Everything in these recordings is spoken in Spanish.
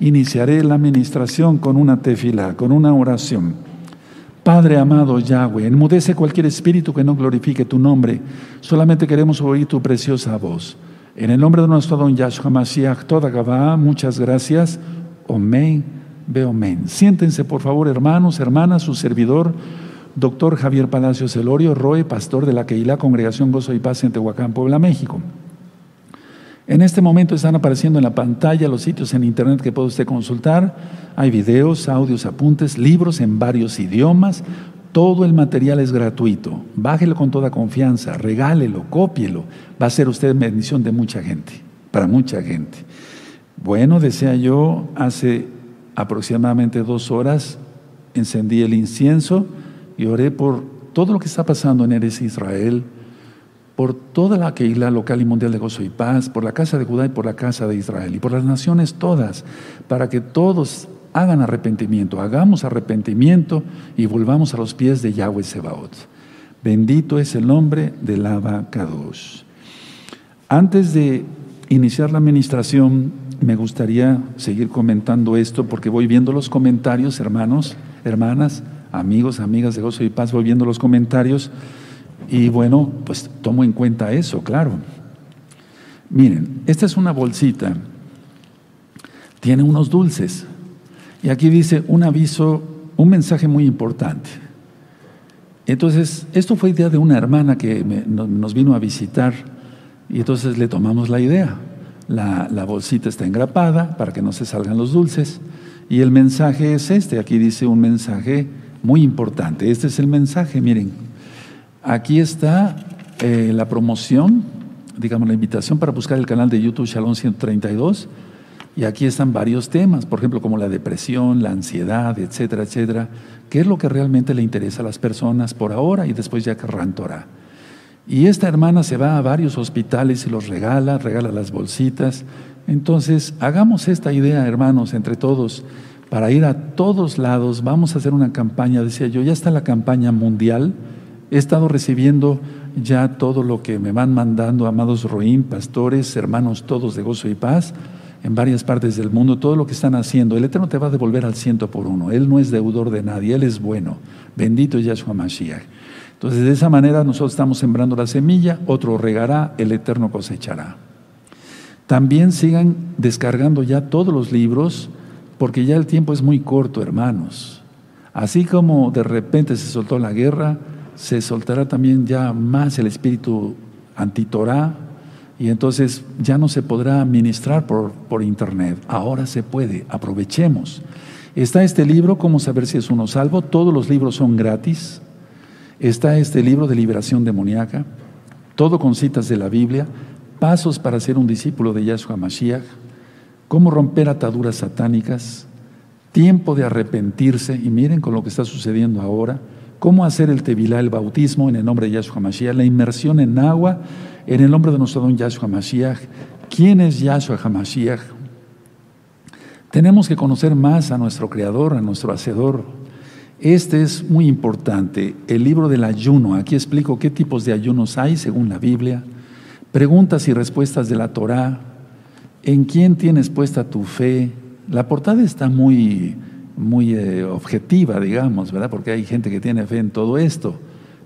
Iniciaré la administración con una tefila, con una oración. Padre amado Yahweh, enmudece cualquier espíritu que no glorifique tu nombre. Solamente queremos oír tu preciosa voz. En el nombre de nuestro don Yahshua Mashiach, toda muchas gracias. Omen, Beomen. Siéntense, por favor, hermanos, hermanas, su servidor, doctor Javier Palacios Elorio, Roe, pastor de la Keilah Congregación Gozo y Paz en Tehuacán, Puebla, México. En este momento están apareciendo en la pantalla los sitios en internet que puede usted consultar. Hay videos, audios, apuntes, libros en varios idiomas. Todo el material es gratuito. Bájelo con toda confianza, regálelo, cópielo. Va a ser usted bendición de mucha gente, para mucha gente. Bueno, decía yo, hace aproximadamente dos horas encendí el incienso y oré por todo lo que está pasando en Eres Israel, por toda la Keilah local y mundial de gozo y paz, por la casa de Judá y por la casa de Israel y por las naciones todas, para que todos hagan arrepentimiento, hagamos arrepentimiento y volvamos a los pies de Yahweh Sebaot. Bendito es el nombre del Kadosh. Antes de iniciar la administración, me gustaría seguir comentando esto porque voy viendo los comentarios, hermanos, hermanas, amigos, amigas de Gozo y Paz, voy viendo los comentarios y bueno, pues tomo en cuenta eso, claro. Miren, esta es una bolsita, tiene unos dulces. Y aquí dice un aviso, un mensaje muy importante. Entonces, esto fue idea de una hermana que nos vino a visitar y entonces le tomamos la idea. La, la, bolsita está engrapada para que no se salgan los dulces y el mensaje es este. Aquí dice un mensaje muy importante. Este es el mensaje, miren. Aquí está eh, la promoción, digamos la invitación para buscar el canal de YouTube Shalom 132 y aquí están varios temas, por ejemplo, como la depresión, la ansiedad, etcétera, etcétera. ¿Qué es lo que realmente le interesa a las personas por ahora y después ya que Torah? Y esta hermana se va a varios hospitales y los regala, regala las bolsitas. Entonces, hagamos esta idea, hermanos, entre todos, para ir a todos lados. Vamos a hacer una campaña, decía yo, ya está la campaña mundial. He estado recibiendo ya todo lo que me van mandando, amados Roín, pastores, hermanos todos de gozo y paz en varias partes del mundo, todo lo que están haciendo, el Eterno te va a devolver al ciento por uno. Él no es deudor de nadie, Él es bueno. Bendito Yahshua Mashiach. Entonces, de esa manera nosotros estamos sembrando la semilla, otro regará, el Eterno cosechará. También sigan descargando ya todos los libros, porque ya el tiempo es muy corto, hermanos. Así como de repente se soltó la guerra, se soltará también ya más el espíritu antitorá, y entonces ya no se podrá administrar por, por internet. Ahora se puede, aprovechemos. Está este libro, Cómo saber si es uno salvo. Todos los libros son gratis. Está este libro de liberación demoníaca. Todo con citas de la Biblia. Pasos para ser un discípulo de Yahshua Mashiach. Cómo romper ataduras satánicas. Tiempo de arrepentirse. Y miren con lo que está sucediendo ahora. Cómo hacer el Tevilá, el bautismo en el nombre de Yahshua Mashiach. La inmersión en agua en el nombre de nuestro don Yahshua Mashiach. ¿Quién es Yahshua HaMashiach? Tenemos que conocer más a nuestro Creador, a nuestro Hacedor. Este es muy importante, el libro del ayuno. Aquí explico qué tipos de ayunos hay según la Biblia. Preguntas y respuestas de la Torá. ¿En quién tienes puesta tu fe? La portada está muy, muy eh, objetiva, digamos, ¿verdad? Porque hay gente que tiene fe en todo esto.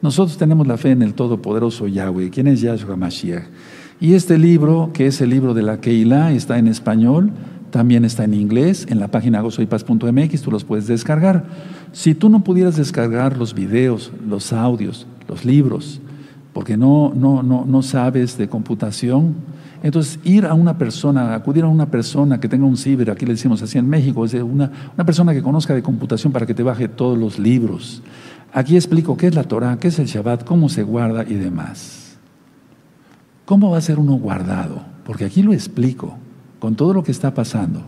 Nosotros tenemos la fe en el Todopoderoso Yahweh, quien es Yahshua Mashiach. Y este libro, que es el libro de la Keilah, está en español, también está en inglés, en la página gozoypaz.mx, tú los puedes descargar. Si tú no pudieras descargar los videos, los audios, los libros, porque no, no, no, no sabes de computación, entonces ir a una persona, acudir a una persona que tenga un ciber, aquí le decimos así en México, es una, una persona que conozca de computación para que te baje todos los libros. Aquí explico qué es la Torah, qué es el Shabbat, cómo se guarda y demás. ¿Cómo va a ser uno guardado? Porque aquí lo explico, con todo lo que está pasando.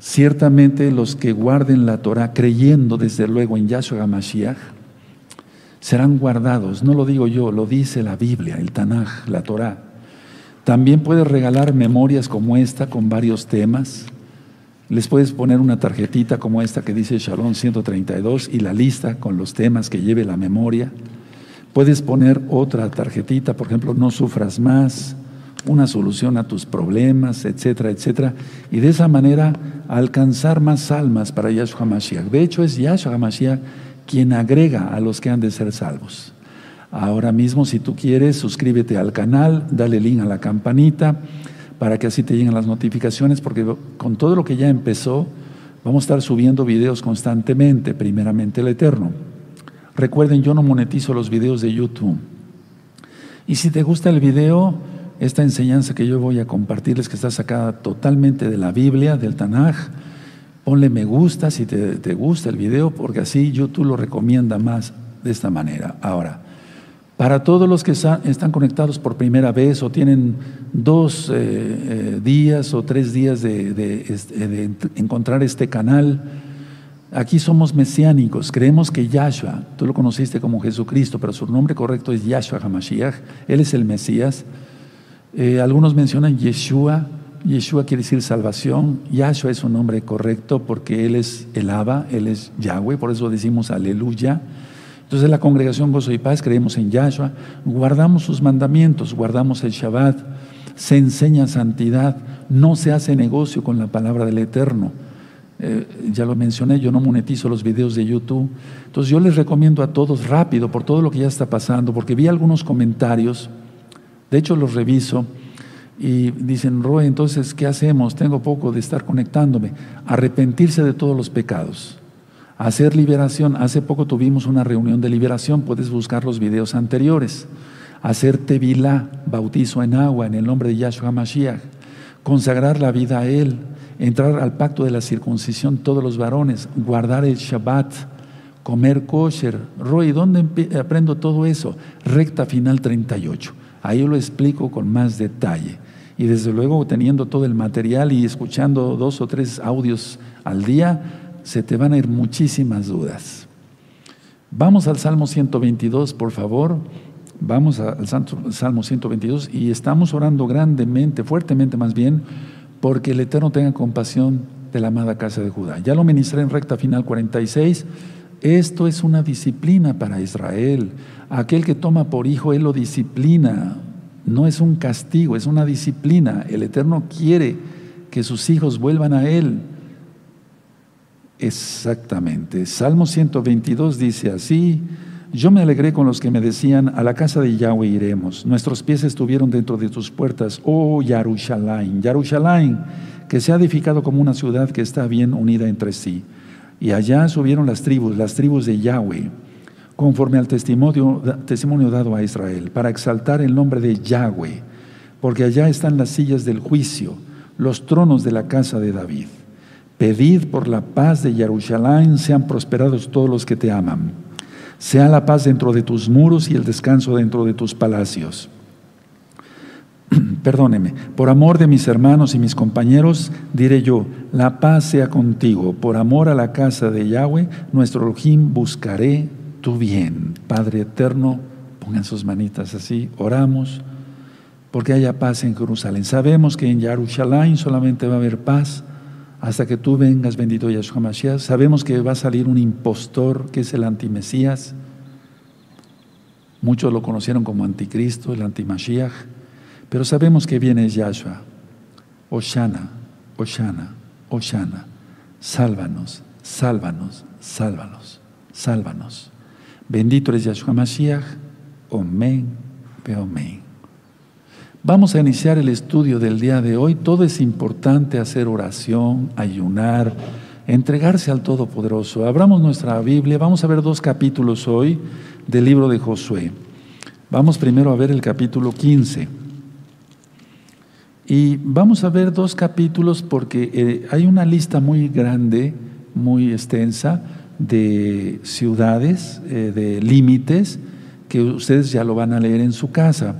Ciertamente los que guarden la Torah creyendo desde luego en Yahshua Mashiach serán guardados. No lo digo yo, lo dice la Biblia, el Tanaj, la Torah. También puedes regalar memorias como esta con varios temas. Les puedes poner una tarjetita como esta que dice Shalom 132 y la lista con los temas que lleve la memoria. Puedes poner otra tarjetita, por ejemplo, no sufras más, una solución a tus problemas, etcétera, etcétera. Y de esa manera alcanzar más almas para Yahshua Mashiach. De hecho, es Yahshua Mashiach quien agrega a los que han de ser salvos. Ahora mismo, si tú quieres, suscríbete al canal, dale link a la campanita para que así te lleguen las notificaciones, porque con todo lo que ya empezó, vamos a estar subiendo videos constantemente, primeramente el Eterno. Recuerden, yo no monetizo los videos de YouTube. Y si te gusta el video, esta enseñanza que yo voy a compartirles, que está sacada totalmente de la Biblia, del Tanaj, ponle me gusta si te, te gusta el video, porque así YouTube lo recomienda más de esta manera. Ahora, para todos los que están conectados por primera vez o tienen dos eh, eh, días o tres días este, de, encontrar este canal, aquí somos mesiánicos. Creemos que Yahshua, tú lo conociste como Jesucristo, pero su nombre correcto es Yahshua HaMashiach. Él es el Mesías. Eh, algunos mencionan Yeshua. Yeshua quiere decir salvación. Yahshua es su nombre correcto porque Él es el Abba, Él es Yahweh, por eso decimos aleluya. Entonces la congregación Gozo y Paz creemos en Yahshua, guardamos sus mandamientos, guardamos el Shabbat, se enseña santidad, no se hace negocio con la palabra del Eterno. Eh, ya lo mencioné, yo no monetizo los videos de YouTube. Entonces yo les recomiendo a todos rápido por todo lo que ya está pasando, porque vi algunos comentarios, de hecho los reviso, y dicen, Roe, entonces, ¿qué hacemos? Tengo poco de estar conectándome. Arrepentirse de todos los pecados hacer liberación. Hace poco tuvimos una reunión de liberación, puedes buscar los videos anteriores. Hacer tevilá, bautizo en agua en el nombre de Yahshua Mashiach. Consagrar la vida a Él. Entrar al pacto de la circuncisión todos los varones. Guardar el Shabbat. Comer kosher. Roy, ¿dónde aprendo todo eso? Recta final 38. Ahí lo explico con más detalle. Y desde luego teniendo todo el material y escuchando dos o tres audios al día, se te van a ir muchísimas dudas. Vamos al Salmo 122, por favor. Vamos al Salmo 122 y estamos orando grandemente, fuertemente más bien, porque el Eterno tenga compasión de la amada casa de Judá. Ya lo ministré en recta final 46. Esto es una disciplina para Israel. Aquel que toma por hijo, Él lo disciplina. No es un castigo, es una disciplina. El Eterno quiere que sus hijos vuelvan a Él. Exactamente. Salmo 122 dice así, yo me alegré con los que me decían, a la casa de Yahweh iremos. Nuestros pies estuvieron dentro de tus puertas, oh Yarushalayim, Yarushalayim, que se ha edificado como una ciudad que está bien unida entre sí. Y allá subieron las tribus, las tribus de Yahweh, conforme al testimonio, testimonio dado a Israel, para exaltar el nombre de Yahweh, porque allá están las sillas del juicio, los tronos de la casa de David. Pedid por la paz de Jerusalén, sean prosperados todos los que te aman. Sea la paz dentro de tus muros y el descanso dentro de tus palacios. Perdóneme, por amor de mis hermanos y mis compañeros, diré yo, la paz sea contigo. Por amor a la casa de Yahweh, nuestro Elohim, buscaré tu bien. Padre eterno, pongan sus manitas así, oramos, porque haya paz en Jerusalén. Sabemos que en Jerusalén solamente va a haber paz hasta que tú vengas, bendito Yahshua Mashiach. Sabemos que va a salir un impostor que es el antimesías. Muchos lo conocieron como anticristo, el antimashiach, pero sabemos que viene Yahshua. Oshana, Oshana, Oshana. Sálvanos, sálvanos, sálvanos, sálvanos. Bendito eres Yahshua Mashiach. Omen, Omen. Vamos a iniciar el estudio del día de hoy. Todo es importante hacer oración, ayunar, entregarse al Todopoderoso. Abramos nuestra Biblia. Vamos a ver dos capítulos hoy del libro de Josué. Vamos primero a ver el capítulo 15. Y vamos a ver dos capítulos porque eh, hay una lista muy grande, muy extensa de ciudades, eh, de límites, que ustedes ya lo van a leer en su casa.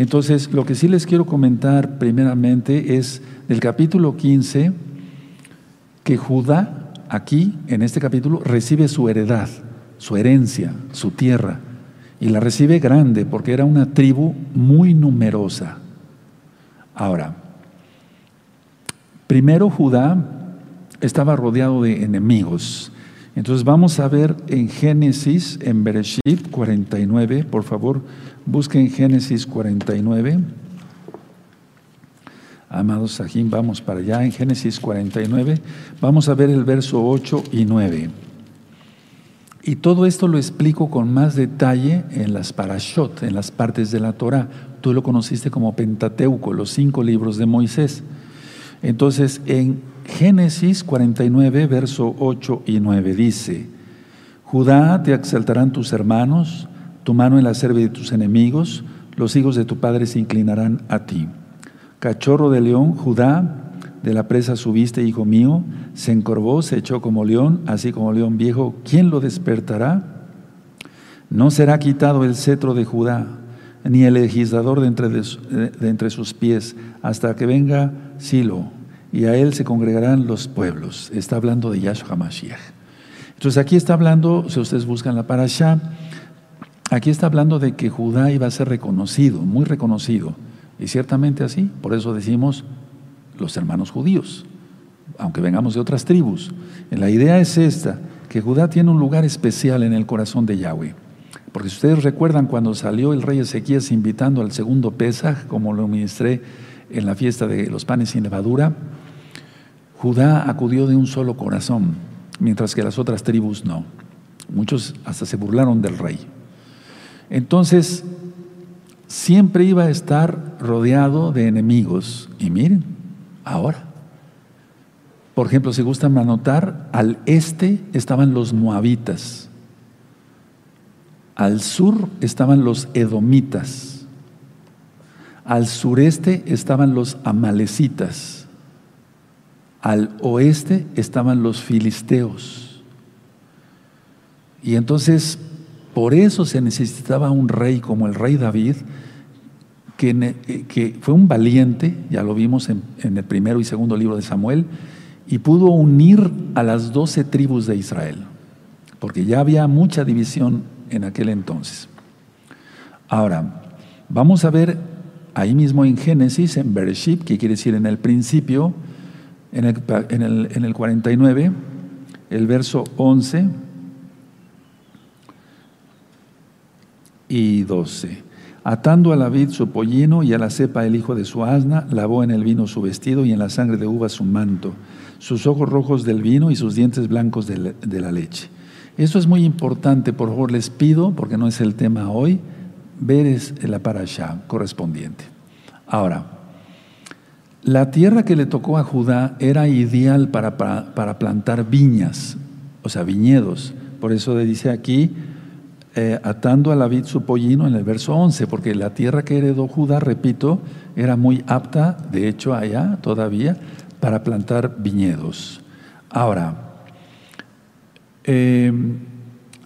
Entonces, lo que sí les quiero comentar primeramente es del capítulo 15, que Judá, aquí, en este capítulo, recibe su heredad, su herencia, su tierra, y la recibe grande porque era una tribu muy numerosa. Ahora, primero Judá estaba rodeado de enemigos. Entonces vamos a ver en Génesis, en Bereshit 49, por favor, Busquen Génesis 49. Amados Sahim, vamos para allá en Génesis 49. Vamos a ver el verso 8 y 9. Y todo esto lo explico con más detalle en las parashot, en las partes de la Torah. Tú lo conociste como Pentateuco, los cinco libros de Moisés. Entonces, en Génesis 49, verso 8 y 9 dice, Judá te exaltarán tus hermanos, tu mano en la cerviz de tus enemigos, los hijos de tu padre se inclinarán a ti. Cachorro de león, Judá, de la presa subiste, hijo mío, se encorvó, se echó como león, así como león viejo, ¿quién lo despertará? No será quitado el cetro de Judá, ni el legislador de entre, de entre sus pies, hasta que venga Silo, y a él se congregarán los pueblos. Está hablando de Yahshua Mashiach. Entonces aquí está hablando, si ustedes buscan la parasha, aquí está hablando de que Judá iba a ser reconocido, muy reconocido. Y ciertamente así, por eso decimos los hermanos judíos, aunque vengamos de otras tribus. La idea es esta, que Judá tiene un lugar especial en el corazón de Yahweh. Porque si ustedes recuerdan cuando salió el rey Ezequías invitando al segundo Pesaj, como lo ministré en la fiesta de los panes sin levadura, Judá acudió de un solo corazón, mientras que las otras tribus no. Muchos hasta se burlaron del rey. Entonces, siempre iba a estar rodeado de enemigos. Y miren, ahora. Por ejemplo, si gustan anotar, al este estaban los moabitas, al sur estaban los edomitas, al sureste estaban los amalecitas, al oeste estaban los filisteos. Y entonces por eso se necesitaba un rey como el rey David, que, que fue un valiente, ya lo vimos en, en, el primero y segundo libro de Samuel, y pudo unir a las doce tribus de Israel, porque ya había mucha división en aquel entonces. Ahora, vamos a ver ahí mismo en Génesis, en Bereshit, que quiere decir en el principio, en el, en el, en el 49, el verso 11 y 12. Atando a la vid su pollino y a la cepa el hijo de su asna, lavó en el vino su vestido y en la sangre de uva su manto, sus ojos rojos del vino y sus dientes blancos de la, leche. Esto es muy importante, por favor les pido, porque no es el tema hoy, ver la parasha correspondiente. Ahora, la tierra que le tocó a Judá era ideal para, para, plantar viñas, o sea, viñedos. Por eso dice aquí, eh, atando a la vid su pollino en el verso 11, porque la tierra que heredó Judá, repito, era muy apta, de hecho allá todavía, para plantar viñedos. Ahora, eh,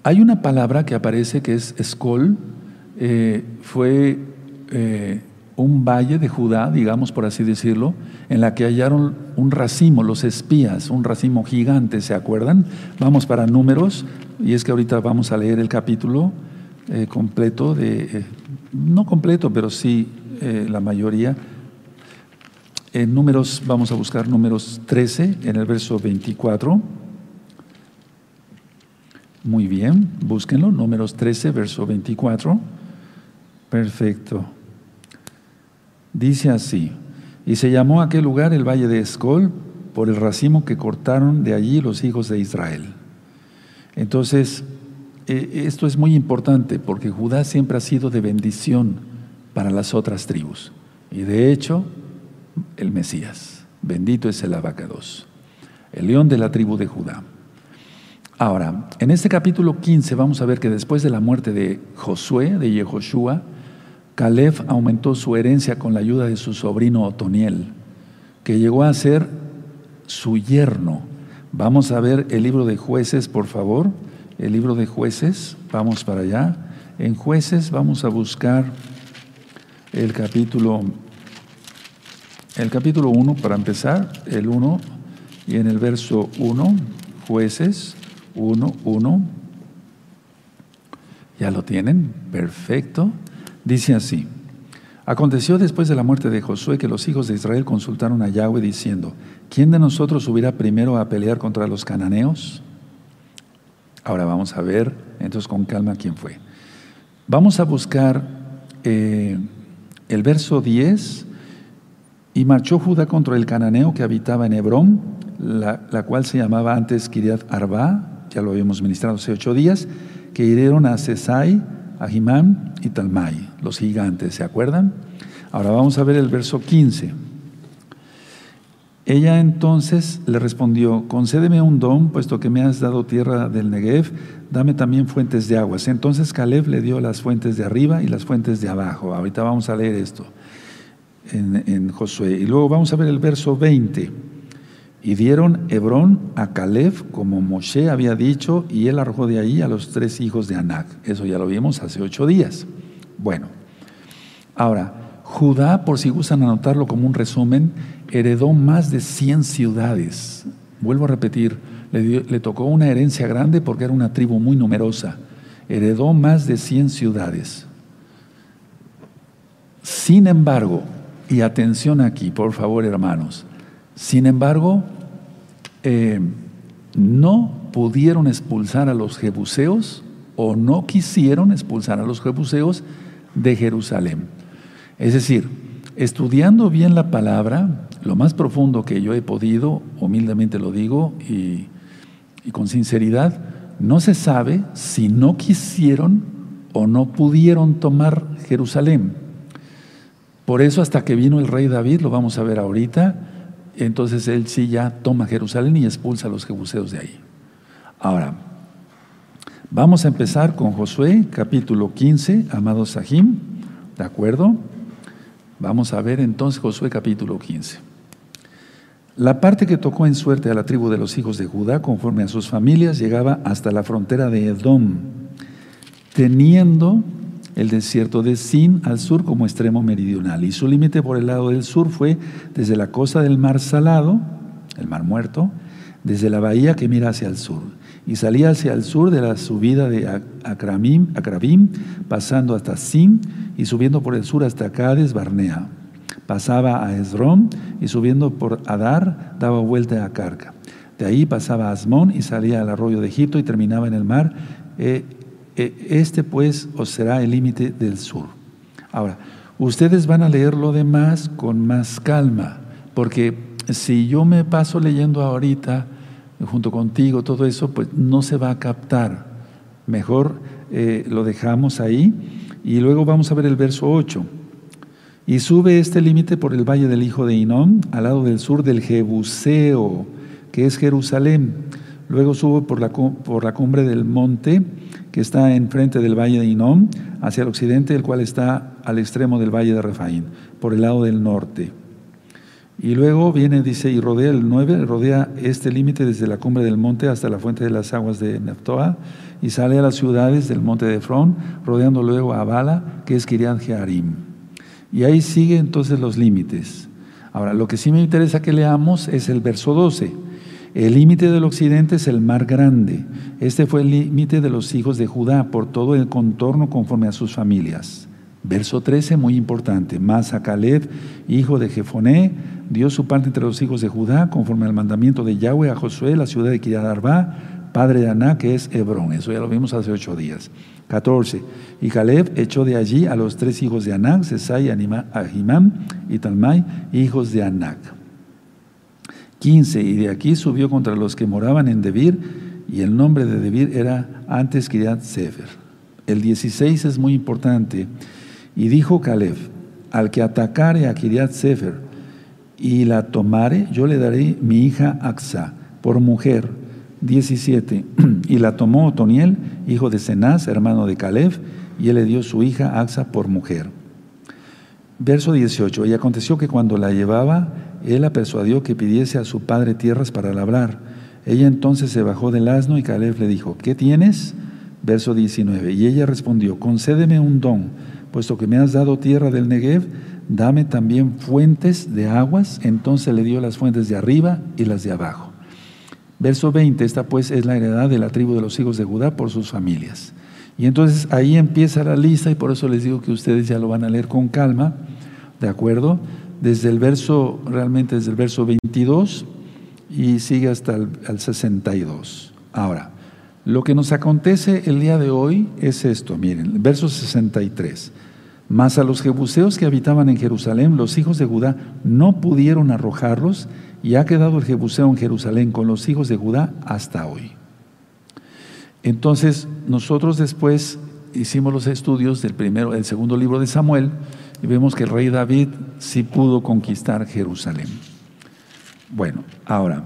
hay una palabra que aparece que es escol, eh, fue un valle de Judá, digamos por así decirlo, en la que hallaron un racimo, los espías, un racimo gigante, ¿se acuerdan? Vamos para números, y es que ahorita vamos a leer el capítulo eh, completo de, eh, no completo, pero sí eh, la mayoría. En números, vamos a buscar números 13, en el verso 24. Muy bien, búsquenlo, números 13, verso 24. Perfecto. Dice así, y se llamó aquel lugar el valle de Escol por el racimo que cortaron de allí los hijos de Israel. Entonces, eh, esto es muy importante porque Judá siempre ha sido de bendición para las otras tribus. Y de hecho, el Mesías, bendito es el abacados, el león de la tribu de Judá. Ahora, en este capítulo 15 vamos a ver que después de la muerte de Josué, de Yehoshua, Caleb aumentó su herencia con la ayuda de su sobrino Otoniel, que llegó a ser su yerno. Vamos a ver el libro de jueces, por favor. El libro de jueces, vamos para allá. En jueces vamos a buscar el capítulo, el capítulo 1 para empezar, el 1, y en el verso 1, jueces 1, 1. ¿Ya lo tienen? Perfecto. Dice así, aconteció después de la muerte de Josué que los hijos de Israel consultaron a Yahweh diciendo, ¿quién de nosotros subirá primero a pelear contra los cananeos? Ahora vamos a ver, entonces con calma, quién fue. Vamos a buscar eh, el verso 10 Y marchó Judá contra el cananeo que habitaba en Hebrón, la, cual se llamaba antes Kiriat Arba, ya lo habíamos ministrado hace ocho días, que hirieron a Sesai, a Jimán y Talmai, los gigantes, ¿se acuerdan? Ahora vamos a ver el verso 15. Ella entonces le respondió, concédeme un don, puesto que me has dado tierra del Negev, dame también fuentes de aguas. Entonces Caleb le dio las fuentes de arriba y las fuentes de abajo. Ahorita vamos a leer esto en, Josué. Y luego vamos a ver el verso 20. Y dieron Hebrón a Caleb, como Moshe había dicho, y él arrojó de ahí a los tres hijos de Anac. Eso ya lo vimos hace ocho días. Bueno, ahora, Judá, por si gustan anotarlo como un resumen, heredó más de 100 ciudades. Vuelvo a repetir, le, tocó una herencia grande porque era una tribu muy numerosa. Heredó más de 100 ciudades. Sin embargo, y atención aquí, por favor, hermanos. Sin embargo, eh, no pudieron expulsar a los jebuseos o no quisieron expulsar a los jebuseos de Jerusalén. Es decir, estudiando bien la palabra, lo más profundo que yo he podido, humildemente lo digo y, y con sinceridad, no se sabe si no quisieron o no pudieron tomar Jerusalén. Por eso hasta que vino el rey David, lo vamos a ver ahorita, entonces él sí ya toma Jerusalén y expulsa a los jebuseos de ahí. Ahora, vamos a empezar con Josué, capítulo 15, amados Sahim, ¿de acuerdo? Vamos a ver entonces Josué capítulo 15. La parte que tocó en suerte a la tribu de los hijos de Judá, conforme a sus familias, llegaba hasta la frontera de Edom, teniendo el desierto de Sin al sur como extremo meridional. Y su límite por el lado del sur fue desde la costa del mar Salado, el mar muerto, desde la bahía que mira hacia el sur. Y salía hacia el sur de la subida de Acrabim, pasando hasta Sin y subiendo por el sur hasta Cades, Barnea. Pasaba a Esrón y subiendo por Adar daba vuelta a Carca. De ahí pasaba a Asmón y salía al arroyo de Egipto y terminaba en el mar eh, este pues os será el límite del sur. Ahora, ustedes van a leer lo demás con más calma, porque si yo me paso leyendo ahorita, junto contigo, todo eso, pues no se va a captar. Mejor eh, lo dejamos ahí y luego vamos a ver el verso 8. Y sube este límite por el valle del hijo de Inón, al lado del sur del Jebuseo, que es Jerusalén. Luego sube por la, por la cumbre del monte que está enfrente del valle de Inom, hacia el occidente, el cual está al extremo del valle de Refaín, por el lado del norte. Y luego viene, dice, y rodea el 9, rodea este límite desde la cumbre del monte hasta la fuente de las aguas de Neftoa, y sale a las ciudades del monte de Efrón, rodeando luego a Bala, que es Kirian Jearim. Y ahí sigue entonces los límites. Ahora, lo que sí me interesa que leamos es el verso 12. El límite del occidente es el mar grande. Este fue el límite de los hijos de Judá por todo el contorno conforme a sus familias. Verso 13, muy importante. Mas a Caleb, hijo de Jefoné, dio su parte entre los hijos de Judá conforme al mandamiento de Yahweh a Josué, la ciudad de Kiriadarba, padre de Aná, que es Hebrón. Eso ya lo vimos hace ocho días. 14. Y Caleb echó de allí a los tres hijos de Anac, Sesai, Ahimam y Talmai, hijos de Anac. 15. Y de aquí subió contra los que moraban en Debir, y el nombre de Debir era antes Kiriat Sefer. El 16 es muy importante. Y dijo Caleb: Al que atacare a Kiriat Sefer y la tomare, yo le daré mi hija Axa por mujer. 17. Y la tomó Otoniel, hijo de Cenaz, hermano de Caleb, y él le dio su hija Axa por mujer. Verso 18. Y aconteció que cuando la llevaba, él la persuadió que pidiese a su padre tierras para labrar. Ella entonces se bajó del asno y Caleb le dijo, ¿qué tienes? Verso 19. Y ella respondió, concédeme un don, puesto que me has dado tierra del Negev, dame también fuentes de aguas. Entonces le dio las fuentes de arriba y las de abajo. Verso 20, esta pues es la heredad de la tribu de los hijos de Judá por sus familias. Y entonces ahí empieza la lista y por eso les digo que ustedes ya lo van a leer con calma, ¿de acuerdo? Desde el verso, realmente desde el verso 22 y sigue hasta el 62. Ahora, lo que nos acontece el día de hoy es esto, miren, verso 63. Mas a los jebuseos que habitaban en Jerusalén, los hijos de Judá no pudieron arrojarlos, y ha quedado el jebuseo en Jerusalén con los hijos de Judá hasta hoy. Entonces, nosotros después hicimos los estudios del primero, del segundo libro de Samuel, y vemos que el rey David sí pudo conquistar Jerusalén. Bueno, ahora,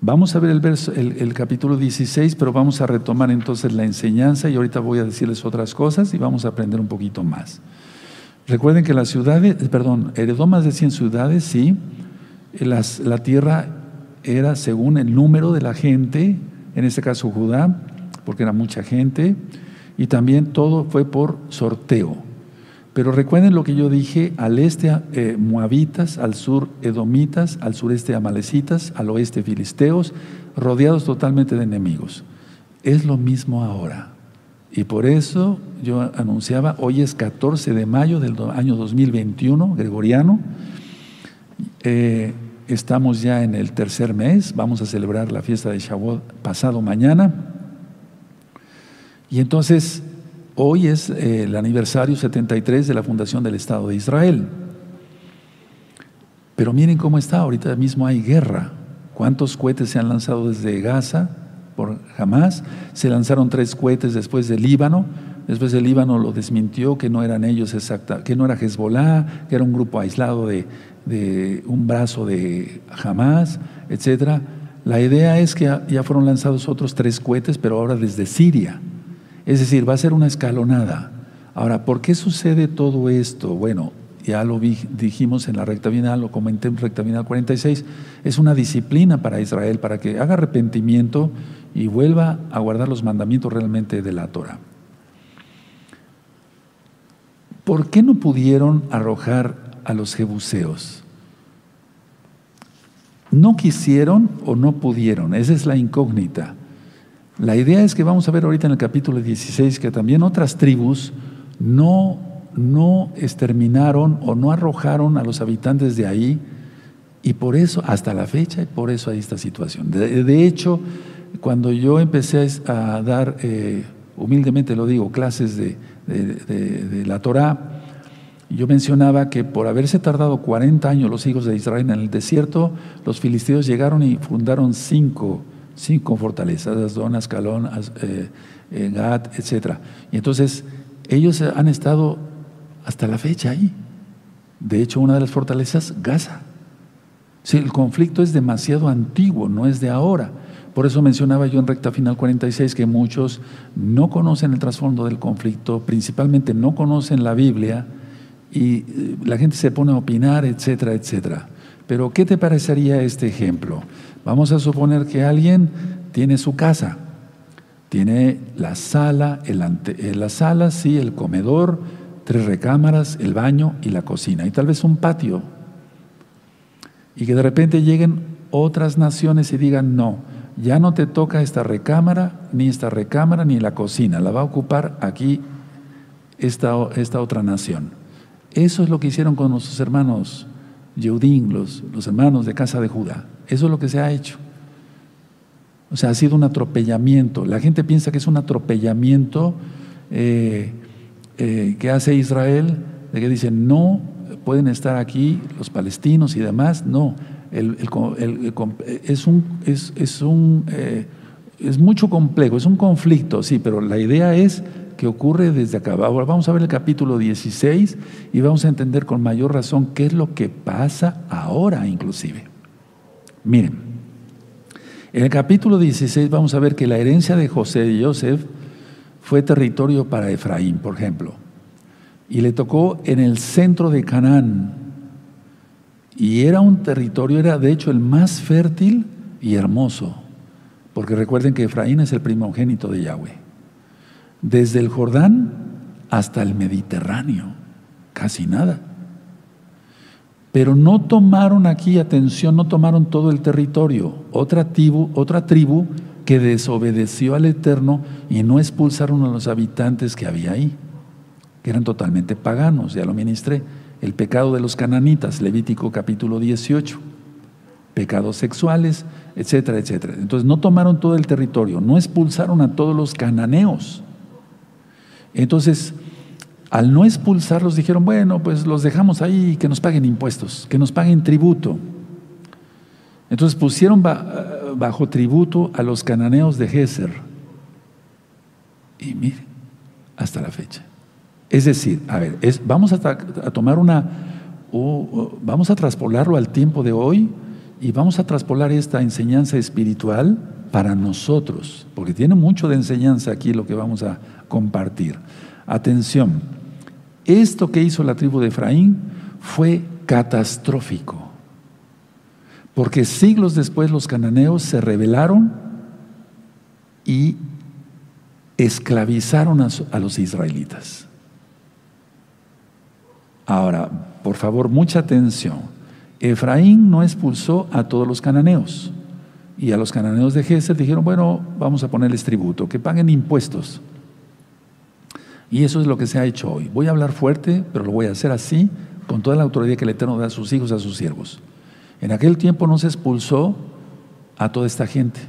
vamos a ver el, verso, el, capítulo 16, pero vamos a retomar entonces la enseñanza y ahorita voy a decirles otras cosas y vamos a aprender un poquito más. Recuerden que las ciudades, perdón, heredó más de 100 ciudades, sí, las, la tierra era según el número de la gente, en este caso Judá, porque era mucha gente, y también todo fue por sorteo. Pero recuerden lo que yo dije, al este eh, moabitas, al sur edomitas, al sureste amalecitas, al oeste filisteos, rodeados totalmente de enemigos. Es lo mismo ahora. Y por eso yo anunciaba, hoy es 14 de mayo del año 2021, gregoriano. Eh, estamos ya en el tercer mes, vamos a celebrar la fiesta de Shavuot pasado mañana. Y entonces Hoy es eh, el aniversario 73 de la fundación del Estado de Israel. Pero miren cómo está, ahorita mismo hay guerra. ¿Cuántos cohetes se han lanzado desde Gaza por Hamas? Se lanzaron tres cohetes después del Líbano. Después del Líbano lo desmintió que no eran ellos exacta, que no era Hezbollah, que era un grupo aislado de, de un brazo de Hamas, etc. La idea es que ya fueron lanzados otros tres cohetes, pero ahora desde Siria. Es decir, va a ser una escalonada. Ahora, ¿por qué sucede todo esto? Bueno, ya lo dijimos en la recta final, lo comenté en recta final 46, es una disciplina para Israel, para que haga arrepentimiento y vuelva a guardar los mandamientos realmente de la Torah. ¿Por qué no pudieron arrojar a los jebuseos? ¿No quisieron o no pudieron? Esa es la incógnita. La idea es que vamos a ver ahorita en el capítulo 16 que también otras tribus no, no exterminaron o no arrojaron a los habitantes de ahí y por eso, hasta la fecha, por eso hay esta situación. De, hecho, cuando yo empecé a dar, eh, humildemente lo digo, clases de, de la Torah, yo mencionaba que por haberse tardado 40 años los hijos de Israel en el desierto, los filisteos llegaron y fundaron cinco sí, con fortalezas, Asdón, Ascalón, eh, eh, Gat, etc. Y entonces ellos han estado hasta la fecha ahí. De hecho, una de las fortalezas, Gaza. Sí, el conflicto es demasiado antiguo, no es de ahora. Por eso mencionaba yo en recta final 46 que muchos no conocen el trasfondo del conflicto, principalmente no conocen la Biblia y eh, la gente se pone a opinar, etcétera, etcétera. Pero ¿qué te parecería este ejemplo? Vamos a suponer que alguien tiene su casa, tiene la sala, el ante, eh, la sala, sí, el comedor, tres recámaras, el baño y la cocina, y tal vez un patio. Y que de repente lleguen otras naciones y digan, no, ya no te toca esta recámara, ni esta recámara, ni la cocina, la va a ocupar aquí esta, esta otra nación. Eso es lo que hicieron con nuestros hermanos Yeudín, los, hermanos de casa de Judá. Eso es lo que se ha hecho. O sea, ha sido un atropellamiento. La gente piensa que es un atropellamiento eh, eh, que hace Israel, de que dicen, no pueden estar aquí los palestinos y demás. No, es, un, es, es, un, eh, es mucho complejo, es un conflicto, sí, pero la idea es que ocurre desde acá. Ahora vamos a ver el capítulo 16 y vamos a entender con mayor razón qué es lo que pasa ahora inclusive. Miren, en el capítulo 16 vamos a ver que la herencia de José y Joseph fue territorio para Efraín, por ejemplo, y le tocó en el centro de Canaán. Y era un territorio, era de hecho el más fértil y hermoso, porque recuerden que Efraín es el primogénito de Yahweh. Desde el Jordán hasta el Mediterráneo, casi nada. Pero no tomaron aquí, atención, no tomaron todo el territorio. Otra tribu, otra tribu que desobedeció al Eterno y no expulsaron a los habitantes que había ahí, que eran totalmente paganos, ya lo ministré. El pecado de los cananitas, Levítico capítulo 18. Pecados sexuales, etcétera, etcétera. Entonces no tomaron todo el territorio, no expulsaron a todos los cananeos. Entonces, Al no expulsarlos dijeron, bueno, pues los dejamos ahí, que nos paguen impuestos, que nos paguen tributo. Entonces pusieron bajo tributo a los cananeos de Geser. Y miren, hasta la fecha. Es decir, a ver, vamos a, tomar una, vamos a traspolarlo al tiempo de hoy y vamos a traspolar esta enseñanza espiritual para nosotros, porque tiene mucho de enseñanza aquí lo que vamos a compartir. Atención, esto que hizo la tribu de Efraín fue catastrófico, porque siglos después los cananeos se rebelaron y esclavizaron a, los israelitas. Ahora, por favor, mucha atención. Efraín no expulsó a todos los cananeos. Y a los cananeos de Geser dijeron, bueno, vamos a ponerles tributo, que paguen impuestos. Y eso es lo que se ha hecho hoy. Voy a hablar fuerte, pero lo voy a hacer así, con toda la autoridad que el Eterno da a sus hijos, a sus siervos. En aquel tiempo no se expulsó a toda esta gente.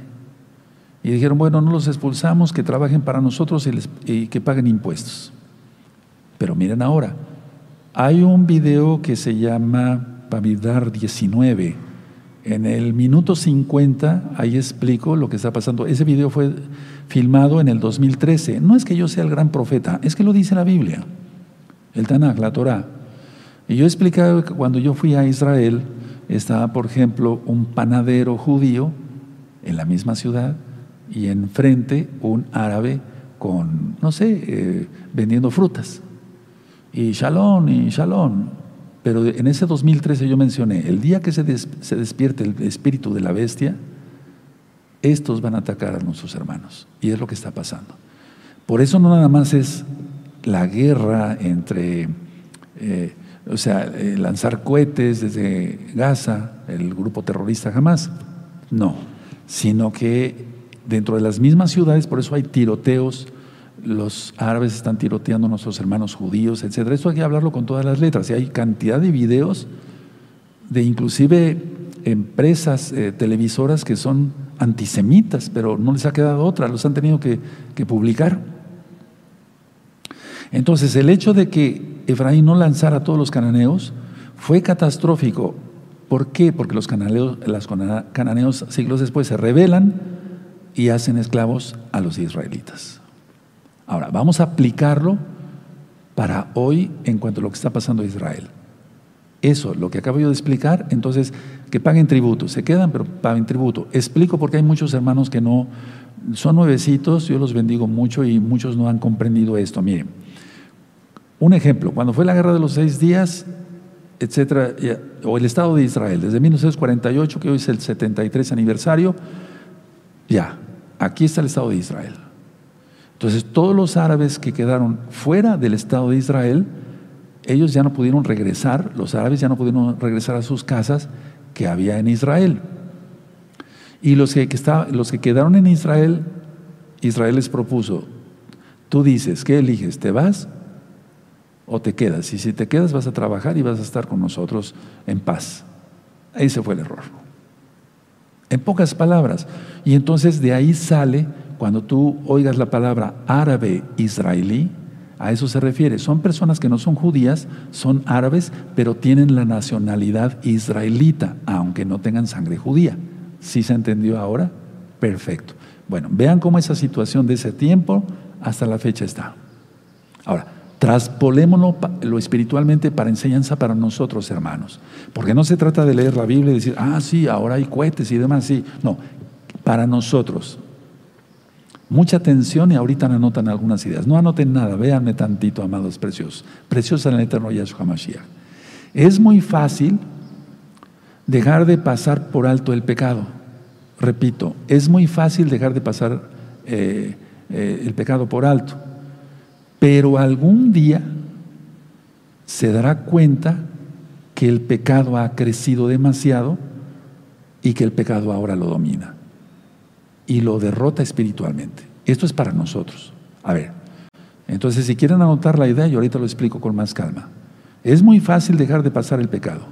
Y dijeron, bueno, no los expulsamos, que trabajen para nosotros y, que paguen impuestos. Pero miren ahora, hay un video que se llama Pavidar 19. En el minuto 50, ahí explico lo que está pasando. Ese video fue filmado en el 2013. No es que yo sea el gran profeta, es que lo dice la Biblia, el Tanakh, la Torah. Y yo he explicado que cuando yo fui a Israel, estaba, por ejemplo, un panadero judío en la misma ciudad y enfrente un árabe con, no sé, eh, vendiendo frutas. Y shalom, y shalom. Pero en ese 2013 yo mencioné, el día que se, se despierte el espíritu de la bestia, estos van a atacar a nuestros hermanos. Y es lo que está pasando. Por eso no nada más es la guerra entre, eh, o sea, eh, lanzar cohetes desde Gaza, el grupo terrorista jamás. No, sino que dentro de las mismas ciudades, por eso hay tiroteos, los árabes están tiroteando a nuestros hermanos judíos, etc. Esto hay que hablarlo con todas las letras. Y hay cantidad de videos de inclusive empresas eh, televisoras que son antisemitas, pero no les ha quedado otra, los han tenido que, que publicar. Entonces, el hecho de que Efraín no lanzara a todos los cananeos fue catastrófico. ¿Por qué? Porque los cananeos, los cananeos siglos después se rebelan y hacen esclavos a los israelitas. Ahora, vamos a aplicarlo para hoy en cuanto a lo que está pasando en Israel. Eso, lo que acabo yo de explicar, entonces, que paguen tributo, se quedan, pero paguen tributo. Explico porque hay muchos hermanos que no, son nuevecitos, yo los bendigo mucho y muchos no han comprendido esto. Miren, un ejemplo, cuando fue la guerra de los seis días, etcétera, o el Estado de Israel, desde 1948, que hoy es el 73 aniversario, ya, aquí está el Estado de Israel. Entonces, todos los árabes que quedaron fuera del Estado de Israel, ellos ya no pudieron regresar, los árabes ya no pudieron regresar a sus casas que había en Israel. Y los que, los que quedaron en Israel, Israel les propuso, tú dices, ¿qué eliges? ¿Te vas o te quedas? Y si te quedas vas a trabajar y vas a estar con nosotros en paz. Ese fue el error. En pocas palabras. Y entonces de ahí sale, cuando tú oigas la palabra árabe israelí, a eso se refiere. Son personas que no son judías, son árabes, pero tienen la nacionalidad israelita, aunque no tengan sangre judía. ¿Sí se entendió ahora? Perfecto. Bueno, vean cómo esa situación de ese tiempo hasta la fecha está. Ahora, traspolémonos lo espiritualmente para enseñanza para nosotros, hermanos. Porque no se trata de leer la Biblia y decir, ah, sí, ahora hay cohetes y demás, sí. No, para nosotros. Mucha atención y ahorita anotan algunas ideas. No anoten nada, véanme tantito, amados preciosos. Preciosos en el eterno Yahshua Mashiach. Es muy fácil dejar de pasar por alto el pecado. Repito, es muy fácil dejar de pasar eh, eh, el pecado por alto. Pero algún día se dará cuenta que el pecado ha crecido demasiado y que el pecado ahora lo domina y lo derrota espiritualmente. Esto es para nosotros. A ver, entonces si quieren anotar la idea, yo ahorita lo explico con más calma. Es muy fácil dejar de pasar el pecado.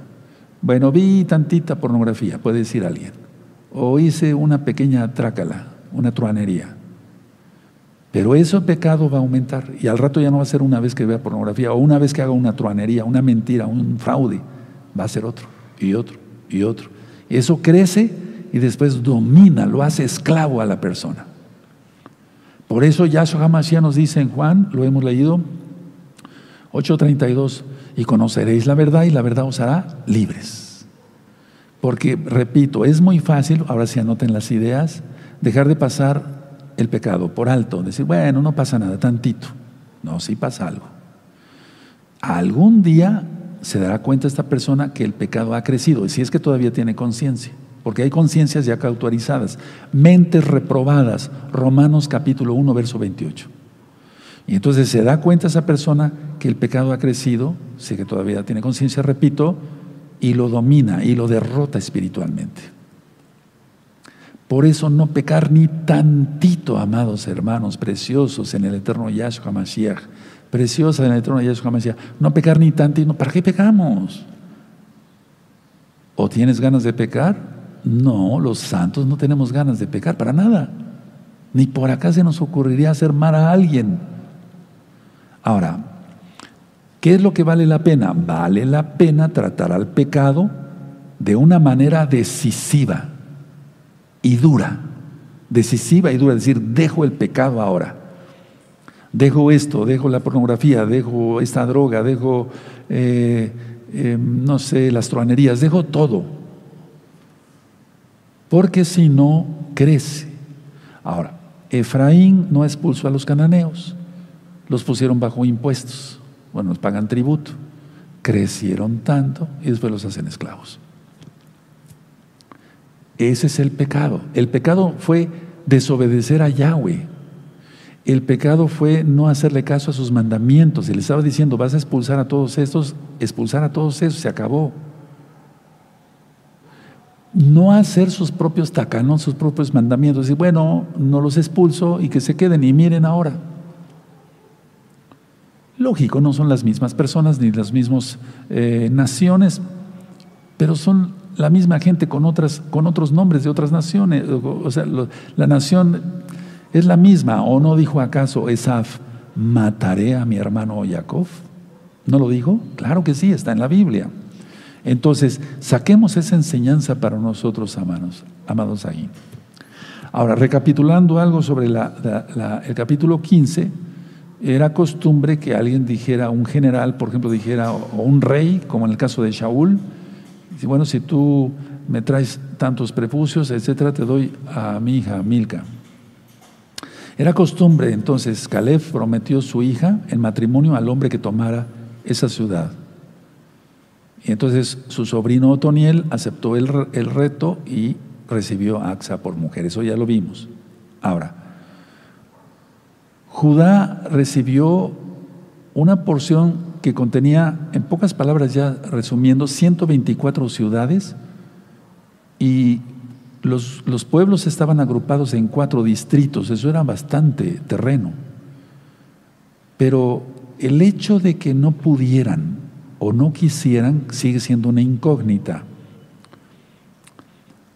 Bueno, vi tantita pornografía, puede decir alguien. O hice una pequeña trácala, una truanería. Pero ese pecado va a aumentar y al rato ya no va a ser una vez que vea pornografía o una vez que haga una truanería, una mentira, un fraude, va a ser otro y otro y otro. Eso crece y después domina, lo hace esclavo a la persona. Por eso Yahshua HaMashiach nos dice en Juan, lo hemos leído, 8.32, y conoceréis la verdad y la verdad os hará libres. Porque, repito, es muy fácil, ahora si anoten las ideas, dejar de pasar el pecado por alto, decir, bueno, no pasa nada, tantito. No, sí pasa algo. Algún día se dará cuenta esta persona que el pecado ha crecido, y si es que todavía tiene conciencia, porque hay conciencias ya cautorizadas, mentes reprobadas, Romanos capítulo 1, verso 28. Y entonces se da cuenta esa persona que el pecado ha crecido, si que todavía tiene conciencia, repito, y lo domina y lo derrota espiritualmente. Por eso no pecar ni tantito, amados hermanos preciosos en el eterno Yahshua Mashiach. Preciosa en el eterno Yahshua Mashiach. No pecar ni tantito. ¿Para qué pecamos? ¿O tienes ganas de pecar? No, los santos no tenemos ganas de pecar para nada. Ni por acá se nos ocurriría hacer mal a alguien. Ahora, ¿qué es lo que vale la pena? Vale la pena tratar al pecado de una manera decisiva y dura, decisiva y dura, es decir, dejo el pecado ahora. Dejo esto, dejo la pornografía, dejo esta droga, dejo, eh, eh, no sé, las truanerías, dejo todo. Porque si no, crece. Ahora, Efraín no expulsó a los cananeos, los pusieron bajo impuestos. Bueno, nos pagan tributo. Crecieron tanto y después los hacen esclavos. Ese es el pecado. El pecado fue desobedecer a Yahweh. El pecado fue no hacerle caso a sus mandamientos. Le estaba diciendo, vas a expulsar a todos estos, expulsar a todos esos, se acabó. No hacer sus propios tacanos, sus propios mandamientos. Y bueno, no los expulso y que se queden y miren ahora. Lógico, no son las mismas personas ni las mismas eh, naciones, pero son la misma gente con, otras, con otros nombres de otras naciones. O sea, la nación es la misma. ¿O no dijo acaso Esaf, mataré a mi hermano Jacob? ¿No lo dijo? Claro que sí, está en la Biblia. Entonces, saquemos esa enseñanza para nosotros, amados, amados ahí. Ahora, recapitulando algo sobre el capítulo 15, era costumbre que alguien dijera, un general, por ejemplo, dijera, o un rey, como en el caso de Shaul, bueno, si tú me traes tantos prepucios, etcétera, te doy a mi hija Milka. Era costumbre, entonces, Caleb prometió su hija en matrimonio al hombre que tomara esa ciudad. Y entonces su sobrino Otoniel aceptó el, el reto y recibió a Axa por mujer. Eso ya lo vimos. Ahora, Judá recibió una porción que contenía, en pocas palabras ya resumiendo, 124 ciudades y los, los, pueblos estaban agrupados en cuatro distritos, eso era bastante terreno. Pero el hecho de que no pudieran o no quisieran sigue siendo una incógnita.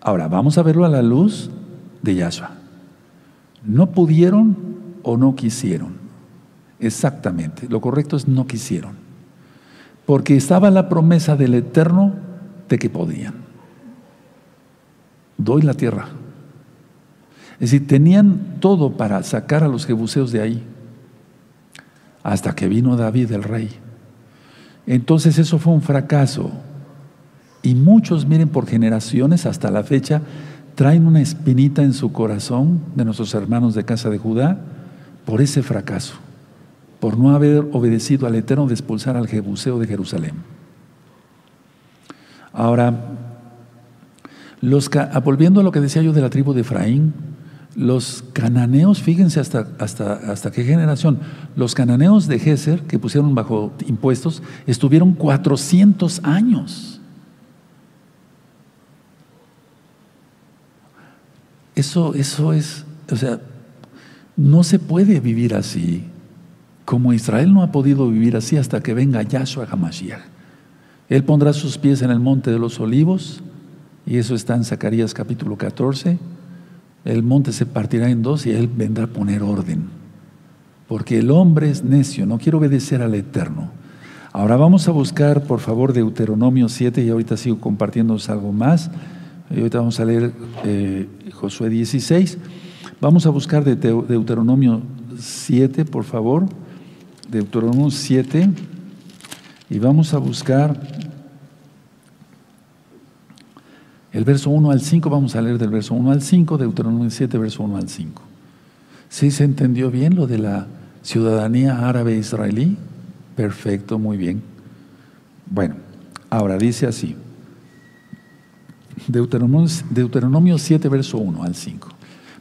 Ahora, vamos a verlo a la luz de Yahshua. No pudieron o no quisieron. Exactamente, lo correcto es no quisieron, porque estaba la promesa del Eterno de que podían. Doy la tierra. Es decir, tenían todo para sacar a los jebuseos de ahí, hasta que vino David el rey. Entonces eso fue un fracaso. Y muchos, miren, por generaciones hasta la fecha, traen una espinita en su corazón de nuestros hermanos de casa de Judá por ese fracaso por no haber obedecido al Eterno de expulsar al Jebuseo de Jerusalén. Ahora, ah, volviendo a lo que decía yo de la tribu de Efraín, los cananeos, fíjense hasta, hasta, hasta qué generación, los cananeos de Geser, que pusieron bajo impuestos, estuvieron 400 años. Eso, eso es, o sea, no se puede vivir así. Como Israel no ha podido vivir así hasta que venga Yahshua HaMashiach. Él pondrá sus pies en el monte de los olivos, y eso está en Zacarías capítulo 14. El monte se partirá en dos y Él vendrá a poner orden. porque el hombre es necio, no quiere obedecer al Eterno. Ahora vamos a buscar, por favor, Deuteronomio 7 y ahorita sigo compartiendo algo más. Y ahorita vamos a leer eh, Josué 16. Vamos a buscar de Deuteronomio 7, por favor. Deuteronomio 7. Y vamos a buscar el verso 1 al 5. Vamos a leer del verso 1 al 5, Deuteronomio 7, verso 1 al 5. ¿Sí se entendió bien lo de la ciudadanía árabe israelí? Perfecto, muy bien. Bueno, ahora dice así. Deuteronomio, Deuteronomio 7, verso 1 al 5.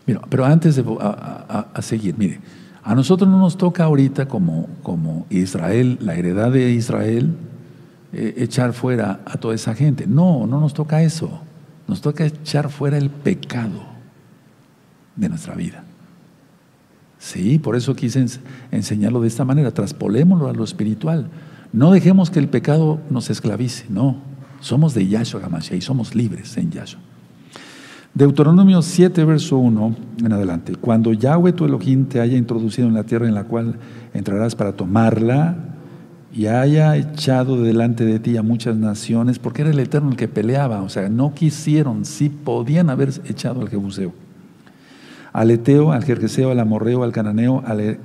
Mira, pero antes de a, seguir, mire, a nosotros no nos toca ahorita como, como Israel, la heredad de Israel, eh, echar fuera a toda esa gente. No, no nos toca eso. Nos toca echar fuera el pecado de nuestra vida. Sí, por eso quise enseñarlo de esta manera. Traspolémoslo a lo espiritual. No dejemos que el pecado nos esclavice, no. Somos de Yahshua Gamashiach y somos libres en Yahshua. Deuteronomio 7, verso 1 en adelante. Cuando Yahweh tu Elohim te haya introducido en la tierra en la cual entrarás para tomarla y haya echado delante de ti a muchas naciones, porque era el Eterno el que peleaba, o sea, no quisieron, sí podían haber echado al Jebuseo. Al Eteo, al Jerjeseo, al Amorreo, al Cananeo, al,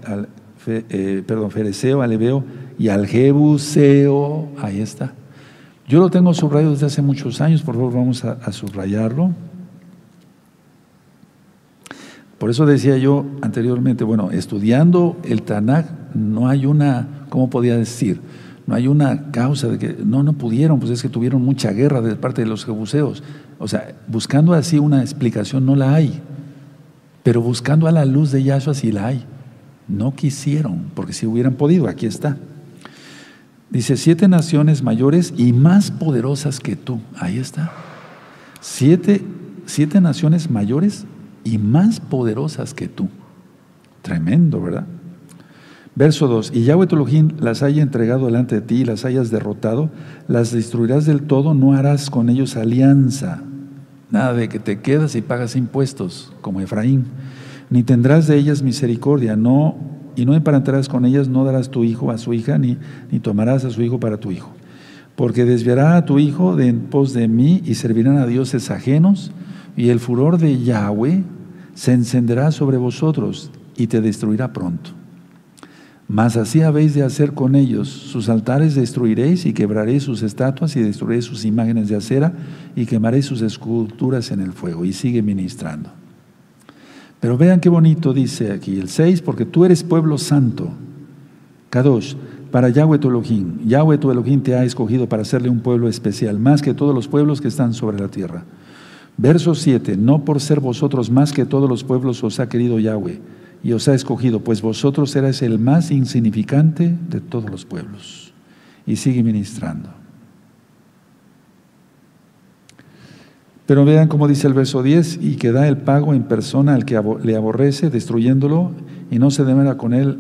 eh, perdón, Fereceo, al Ebeo y al Jebuseo. Ahí está. Yo lo tengo subrayado desde hace muchos años, por favor vamos a subrayarlo. Por eso decía yo anteriormente, bueno, estudiando el Tanakh no hay una, ¿cómo podía decir? No hay una causa de que no, no pudieron, pues es que tuvieron mucha guerra de parte de los jebuseos. O sea, buscando así una explicación no la hay, pero buscando a la luz de Yahshua sí la hay. No quisieron, porque si hubieran podido, aquí está. Dice, siete naciones mayores y más poderosas que tú. Ahí está. Siete, siete naciones mayores y más poderosas que tú. Tremendo, ¿verdad? Verso 2, y Yahweh tu las haya entregado delante de ti y las hayas derrotado, las destruirás del todo, no harás con ellos alianza. Nada de que te quedas y pagas impuestos, como Efraín. Ni tendrás de ellas misericordia, no, y no emparentarás con ellas, no darás tu hijo a su hija, ni, ni tomarás a su hijo para tu hijo. Porque desviará a tu hijo de en pos de mí y servirán a dioses ajenos, y el furor de Yahweh se encenderá sobre vosotros y te destruirá pronto. Mas así habéis de hacer con ellos, sus altares destruiréis y quebraréis sus estatuas y destruiréis sus imágenes de acera y quemaréis sus esculturas en el fuego. Y sigue ministrando. Pero vean qué bonito dice aquí el 6, porque tú eres pueblo santo, Kadosh, para Yahweh tu Elohim. Yahweh tu Elohim te ha escogido para hacerle un pueblo especial, más que todos los pueblos que están sobre la tierra. Verso 7, no por ser vosotros más que todos los pueblos os ha querido Yahweh y os ha escogido, pues vosotros erais el más insignificante de todos los pueblos. Y sigue ministrando. Pero vean cómo dice el verso 10, y que da el pago en persona al que le aborrece, destruyéndolo, y no se demora con él,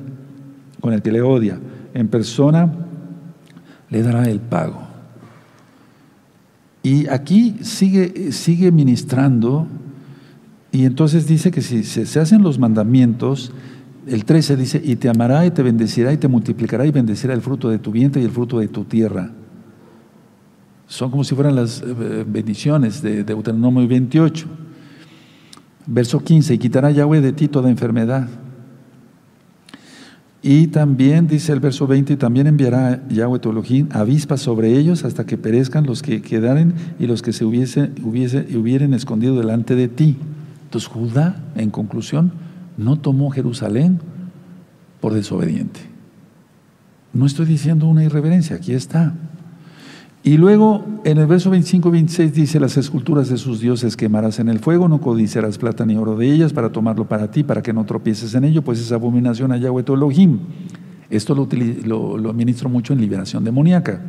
con el que le odia. En persona le dará el pago. Y aquí sigue, sigue ministrando y entonces dice que si se, hacen los mandamientos, el 13 dice, y te amará y te bendecirá y te multiplicará y bendecirá el fruto de tu vientre y el fruto de tu tierra. Son como si fueran las eh, bendiciones de Deuteronomio 28. Verso 15, y quitará Yahweh de ti toda enfermedad y también dice el verso 20, también enviará Yahweh tu avispas sobre ellos hasta que perezcan los que quedaren y los que se hubiese, hubiese, hubieran escondido delante de ti. Entonces Judá, en conclusión, no tomó Jerusalén por desobediente. No estoy diciendo una irreverencia, aquí está. Y luego en el verso 25 y 26 dice, las esculturas de sus dioses quemarás en el fuego, no codiciarás plata ni oro de ellas para tomarlo para ti, para que no tropieces en ello, pues es abominación a Yahweh tu Elohim. Esto lo, lo, lo administro mucho en liberación demoníaca.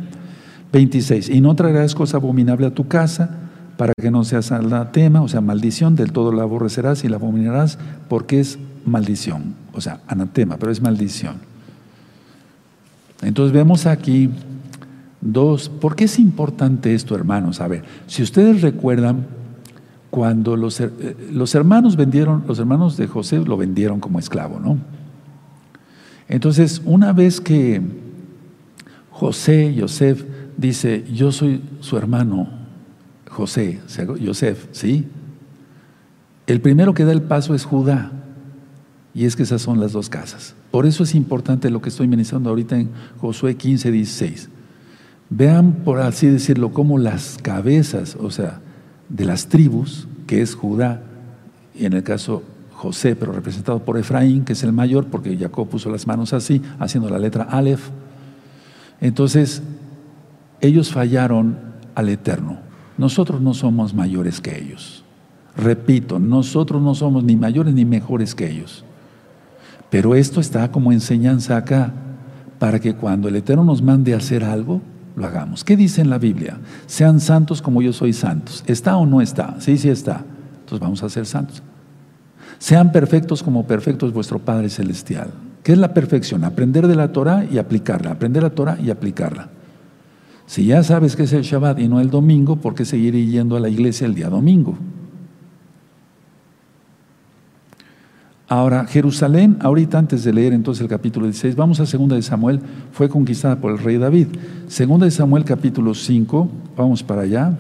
26, y no traerás cosa abominable a tu casa para que no seas anatema, o sea, maldición, del todo la aborrecerás y la abominarás porque es maldición, o sea, anatema, pero es maldición. Entonces vemos aquí Dos, ¿por qué es importante esto, hermanos? A ver, si ustedes recuerdan, cuando los, eh, los hermanos vendieron, los hermanos de José lo vendieron como esclavo, ¿no? Entonces, una vez que José, Yosef, dice, yo soy su hermano, José, Yosef, ¿sí? El primero que da el paso es Judá. Y es que esas son las dos casas. Por eso es importante lo que estoy ministrando ahorita en Josué 15, 16. Vean, por así decirlo, cómo las cabezas, o sea, de las tribus, que es Judá, y en el caso José, pero representado por Efraín, que es el mayor, porque Jacob puso las manos así, haciendo la letra Aleph. Entonces, ellos fallaron al Eterno. Nosotros no somos mayores que ellos. Repito, nosotros no somos ni mayores ni mejores que ellos. Pero esto está como enseñanza acá, para que cuando el Eterno nos mande a hacer algo, lo hagamos. ¿Qué dice en la Biblia? Sean santos como yo soy santos. ¿Está o no está? Sí, sí está. Entonces vamos a ser santos. Sean perfectos como perfecto es vuestro Padre Celestial. ¿Qué es la perfección? Aprender de la Torah y aplicarla. Aprender la Torah y aplicarla. Si ya sabes que es el Shabbat y no el domingo, ¿por qué seguir yendo a la iglesia el día domingo? Ahora, Jerusalén, ahorita antes de leer entonces el capítulo 16, vamos a 2 de Samuel, fue conquistada por el rey David. 2 de Samuel capítulo 5, vamos para allá.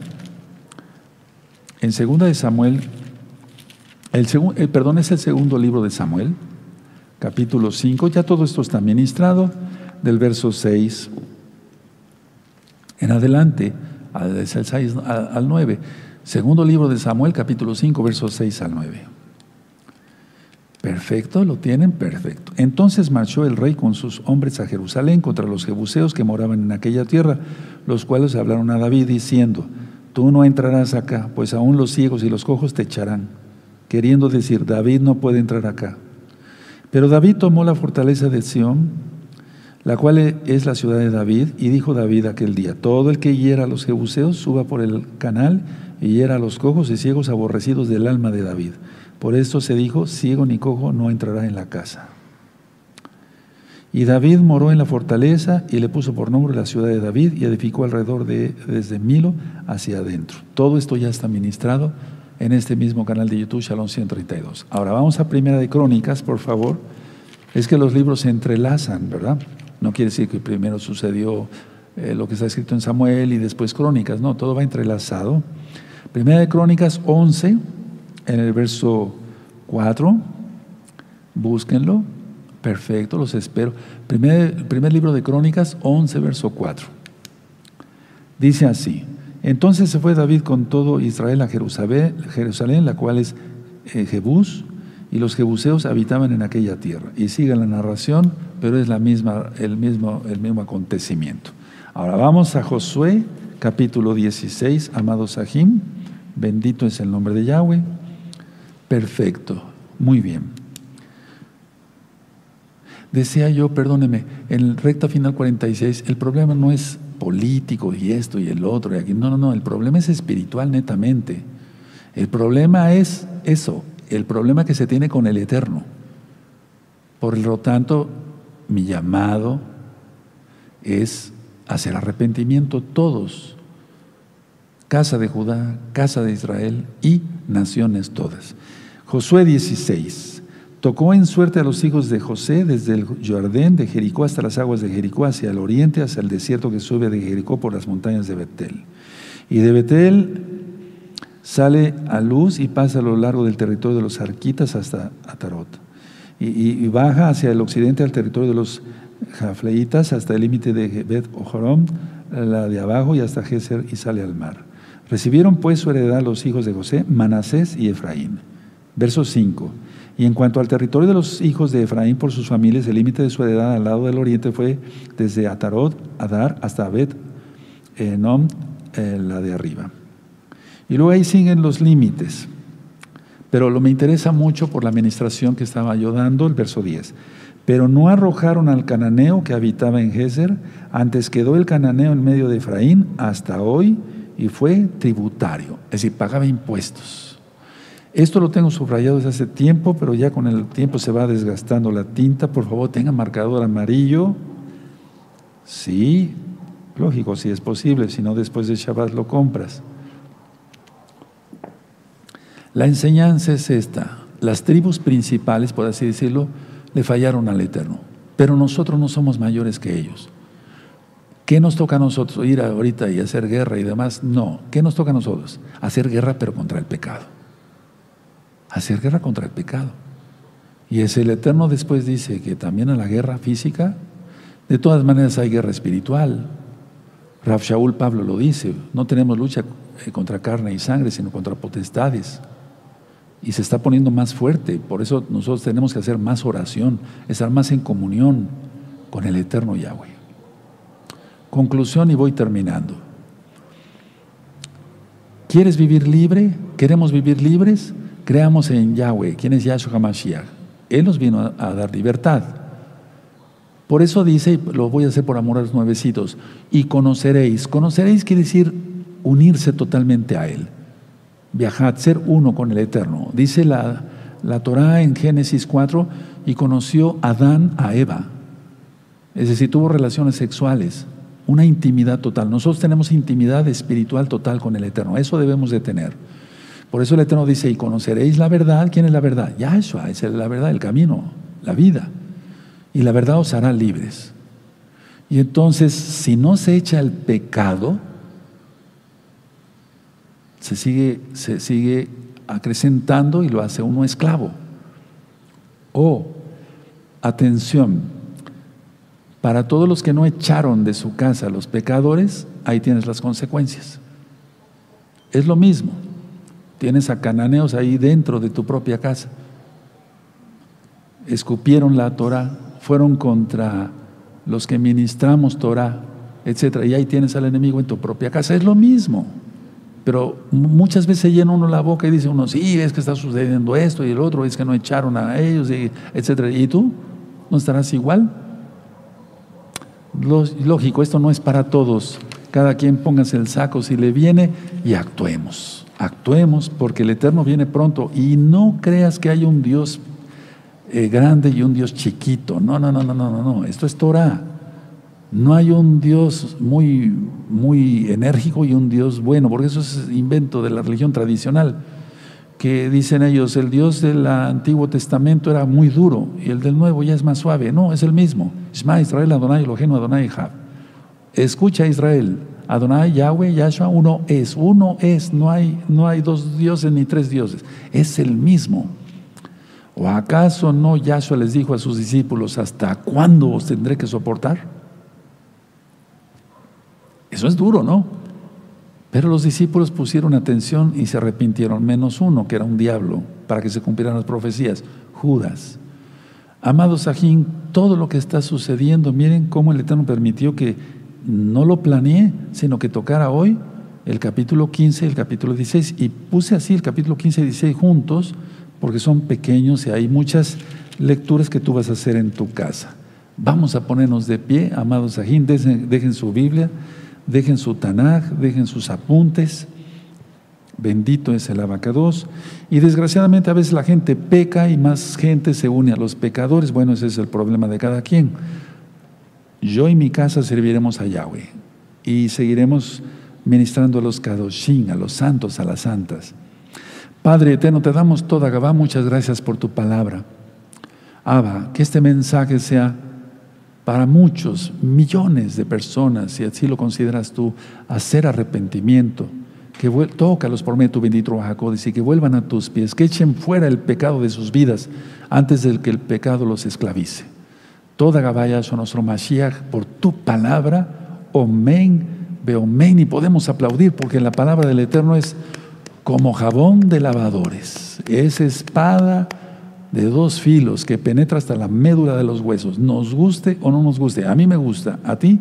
En 2 de Samuel, el, el, perdón, es el segundo libro de Samuel, capítulo 5, ya todo esto está ministrado, del verso 6 en adelante, al, 6 al 9. Segundo libro de Samuel, capítulo 5, versos 6 al 9. Perfecto, lo tienen, perfecto. Entonces marchó el rey con sus hombres a Jerusalén contra los jebuseos que moraban en aquella tierra, los cuales hablaron a David diciendo, tú no entrarás acá, pues aún los ciegos y los cojos te echarán, queriendo decir, David no puede entrar acá. Pero David tomó la fortaleza de Sión, la cual es la ciudad de David, y dijo David aquel día, todo el que hiera a los jebuseos suba por el canal y hiera a los cojos y ciegos aborrecidos del alma de David por esto se dijo, ciego ni cojo no entrará en la casa. Y David moró en la fortaleza y le puso por nombre la ciudad de David y edificó alrededor de desde Milo hacia adentro. Todo esto ya está ministrado en este mismo canal de YouTube, Shalom 132. Ahora vamos a Primera de Crónicas, por favor. Es que los libros se entrelazan, ¿verdad? No quiere decir que primero sucedió eh, lo que está escrito en Samuel y después Crónicas, no, todo va entrelazado. Primera de Crónicas 11 en el verso 4, búsquenlo, perfecto, los espero. Primer, libro de Crónicas, 11, verso 4. Dice así, entonces se fue David con todo Israel a Jerusalén, la cual es eh, Jebús, y los jebuseos habitaban en aquella tierra. Y sigue la narración, pero es la misma, el, mismo, el mismo acontecimiento. Ahora vamos a Josué, capítulo 16, amados Sahim, bendito es el nombre de Yahweh. Perfecto, muy bien. Decía yo, perdóneme, en recta final 46, el problema no es político y esto y el otro y aquí. No, no, no, el problema es espiritual netamente. El problema es eso, el problema que se tiene con el Eterno. Por lo tanto, mi llamado es hacer arrepentimiento todos, casa de Judá, casa de Israel y naciones todas. Josué 16. Tocó en suerte a los hijos de José desde el Jordán de Jericó hasta las aguas de Jericó, hacia el oriente, hacia el desierto que sube de Jericó por las montañas de Betel. Y de Betel sale a luz y pasa a lo largo del territorio de los Arquitas hasta Atarot. Y, baja hacia el occidente al territorio de los Jafleitas hasta el límite de Bet Ojorom, la de abajo, y hasta Geser y sale al mar. Recibieron pues su heredad los hijos de José, Manasés y Efraín. Verso 5. Y en cuanto al territorio de los hijos de Efraín por sus familias, el límite de su heredad al lado del oriente fue desde Atarot, Adar, hasta Bet, Enom, eh, la de arriba. Y luego ahí siguen los límites. Pero lo me interesa mucho por la administración que estaba yo dando, el verso 10. Pero no arrojaron al cananeo que habitaba en Gezer, antes quedó el cananeo en medio de Efraín hasta hoy y fue tributario, es decir, pagaba impuestos. Esto lo tengo subrayado desde hace tiempo, pero ya con el tiempo se va desgastando la tinta. Por favor, tenga marcador amarillo. Sí, lógico, si es posible, si no después de Shabbat lo compras. La enseñanza es esta. Las tribus principales, por así decirlo, le fallaron al Eterno. pero nosotros no somos mayores que ellos. ¿Qué nos toca a nosotros? ¿Ir ahorita y hacer guerra y demás? No. ¿Qué nos toca a nosotros? Hacer guerra pero contra el pecado. Hacer guerra contra el pecado. Y es el Eterno después dice que también en la guerra física, de todas maneras hay guerra espiritual. Raf Shaul Pablo lo dice, no tenemos lucha eh, contra carne y sangre, sino contra potestades. Y se está poniendo más fuerte, por eso nosotros tenemos que hacer más oración, estar más en comunión con el Eterno Yahweh. Conclusión y voy terminando. ¿Quieres vivir libre? ¿Queremos vivir libres? Creamos en Yahweh, quien es Yahshua HaMashiach. Él nos vino a, dar libertad. Por eso dice, lo voy a hacer por amor a los nuevecitos, y conoceréis. Conoceréis quiere decir unirse totalmente a Él. Viajad, ser uno con el Eterno. Dice la, la Torah en Génesis 4, y conoció Adán a Eva. Es decir, tuvo relaciones sexuales una intimidad total. Nosotros tenemos intimidad espiritual total con el Eterno. Eso debemos de tener. Por eso el Eterno dice, y conoceréis la verdad. ¿Quién es la verdad? Yahshua es la verdad, el camino, la vida. Y la verdad os hará libres. Y entonces, si no se echa el pecado, se sigue, se sigue acrecentando y lo hace uno esclavo. O, atención, para todos los que no echaron de su casa los pecadores, ahí tienes las consecuencias. Es lo mismo. Tienes a cananeos ahí dentro de tu propia casa. Escupieron la Torah, fueron contra los que ministramos Torah, etc. Y ahí tienes al enemigo en tu propia casa. Es lo mismo. Pero muchas veces llena uno la boca y dice uno, sí, es que está sucediendo esto y el otro, es que no echaron a ellos, etc. ¿Y tú? ¿No estarás igual? Lógico, esto no es para todos. Cada quien póngase el saco si le viene y actuemos. Actuemos porque el Eterno viene pronto y no creas que hay un Dios eh, grande y un Dios chiquito. No, no, no, no, no, no. Esto es Torah. No hay un Dios muy, muy enérgico y un Dios bueno, porque eso es invento de la religión tradicional que dicen ellos, el Dios del Antiguo Testamento era muy duro y el del Nuevo ya es más suave. No, es el mismo. Isma Israel, Adonai, Elohim, Adonai, Jab. Escucha Israel, Adonai, Yahweh, Yahshua, uno es, uno es, no hay, no hay dos dioses ni tres dioses, es el mismo. ¿O acaso no Yahshua les dijo a sus discípulos, ¿hasta cuándo os tendré que soportar? Eso es duro, ¿no? Pero los discípulos pusieron atención y se arrepintieron, menos uno, que era un diablo, para que se cumplieran las profecías, Judas. Amados Sajín, todo lo que está sucediendo, miren cómo el Eterno permitió que no lo planeé, sino que tocara hoy el capítulo 15 y el capítulo 16. Y puse así el capítulo 15 y 16 juntos, porque son pequeños y hay muchas lecturas que tú vas a hacer en tu casa. Vamos a ponernos de pie, amados Sajín, dejen su Biblia dejen su Tanaj, dejen sus apuntes. Bendito es el abacados. Y desgraciadamente a veces la gente peca y más gente se une a los pecadores. Bueno, ese es el problema de cada quien. Yo y mi casa serviremos a Yahweh y seguiremos ministrando a los kadoshim, a los santos, a las santas. Padre eterno, te damos toda Gabá, muchas gracias por tu palabra. Abba, que este mensaje sea para muchos, millones de personas, si así lo consideras tú, hacer arrepentimiento, que tócalos por medio de tu bendito Jacob, y que vuelvan a tus pies, que echen fuera el pecado de sus vidas antes de que el pecado los esclavice. Toda Gabaya son nuestro Mashiach por tu palabra, Omen, Beomen, y podemos aplaudir porque la palabra del Eterno es como jabón de lavadores, es espada de dos filos que penetra hasta la médula de los huesos, nos guste o no nos guste. A mí me gusta, a ti.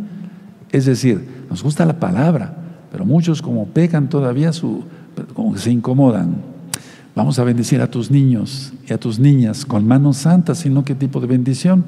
Es decir, nos gusta la palabra, pero muchos como pecan todavía, su, como que se incomodan. Vamos a bendecir a tus niños y a tus niñas con manos santas, sino qué tipo de bendición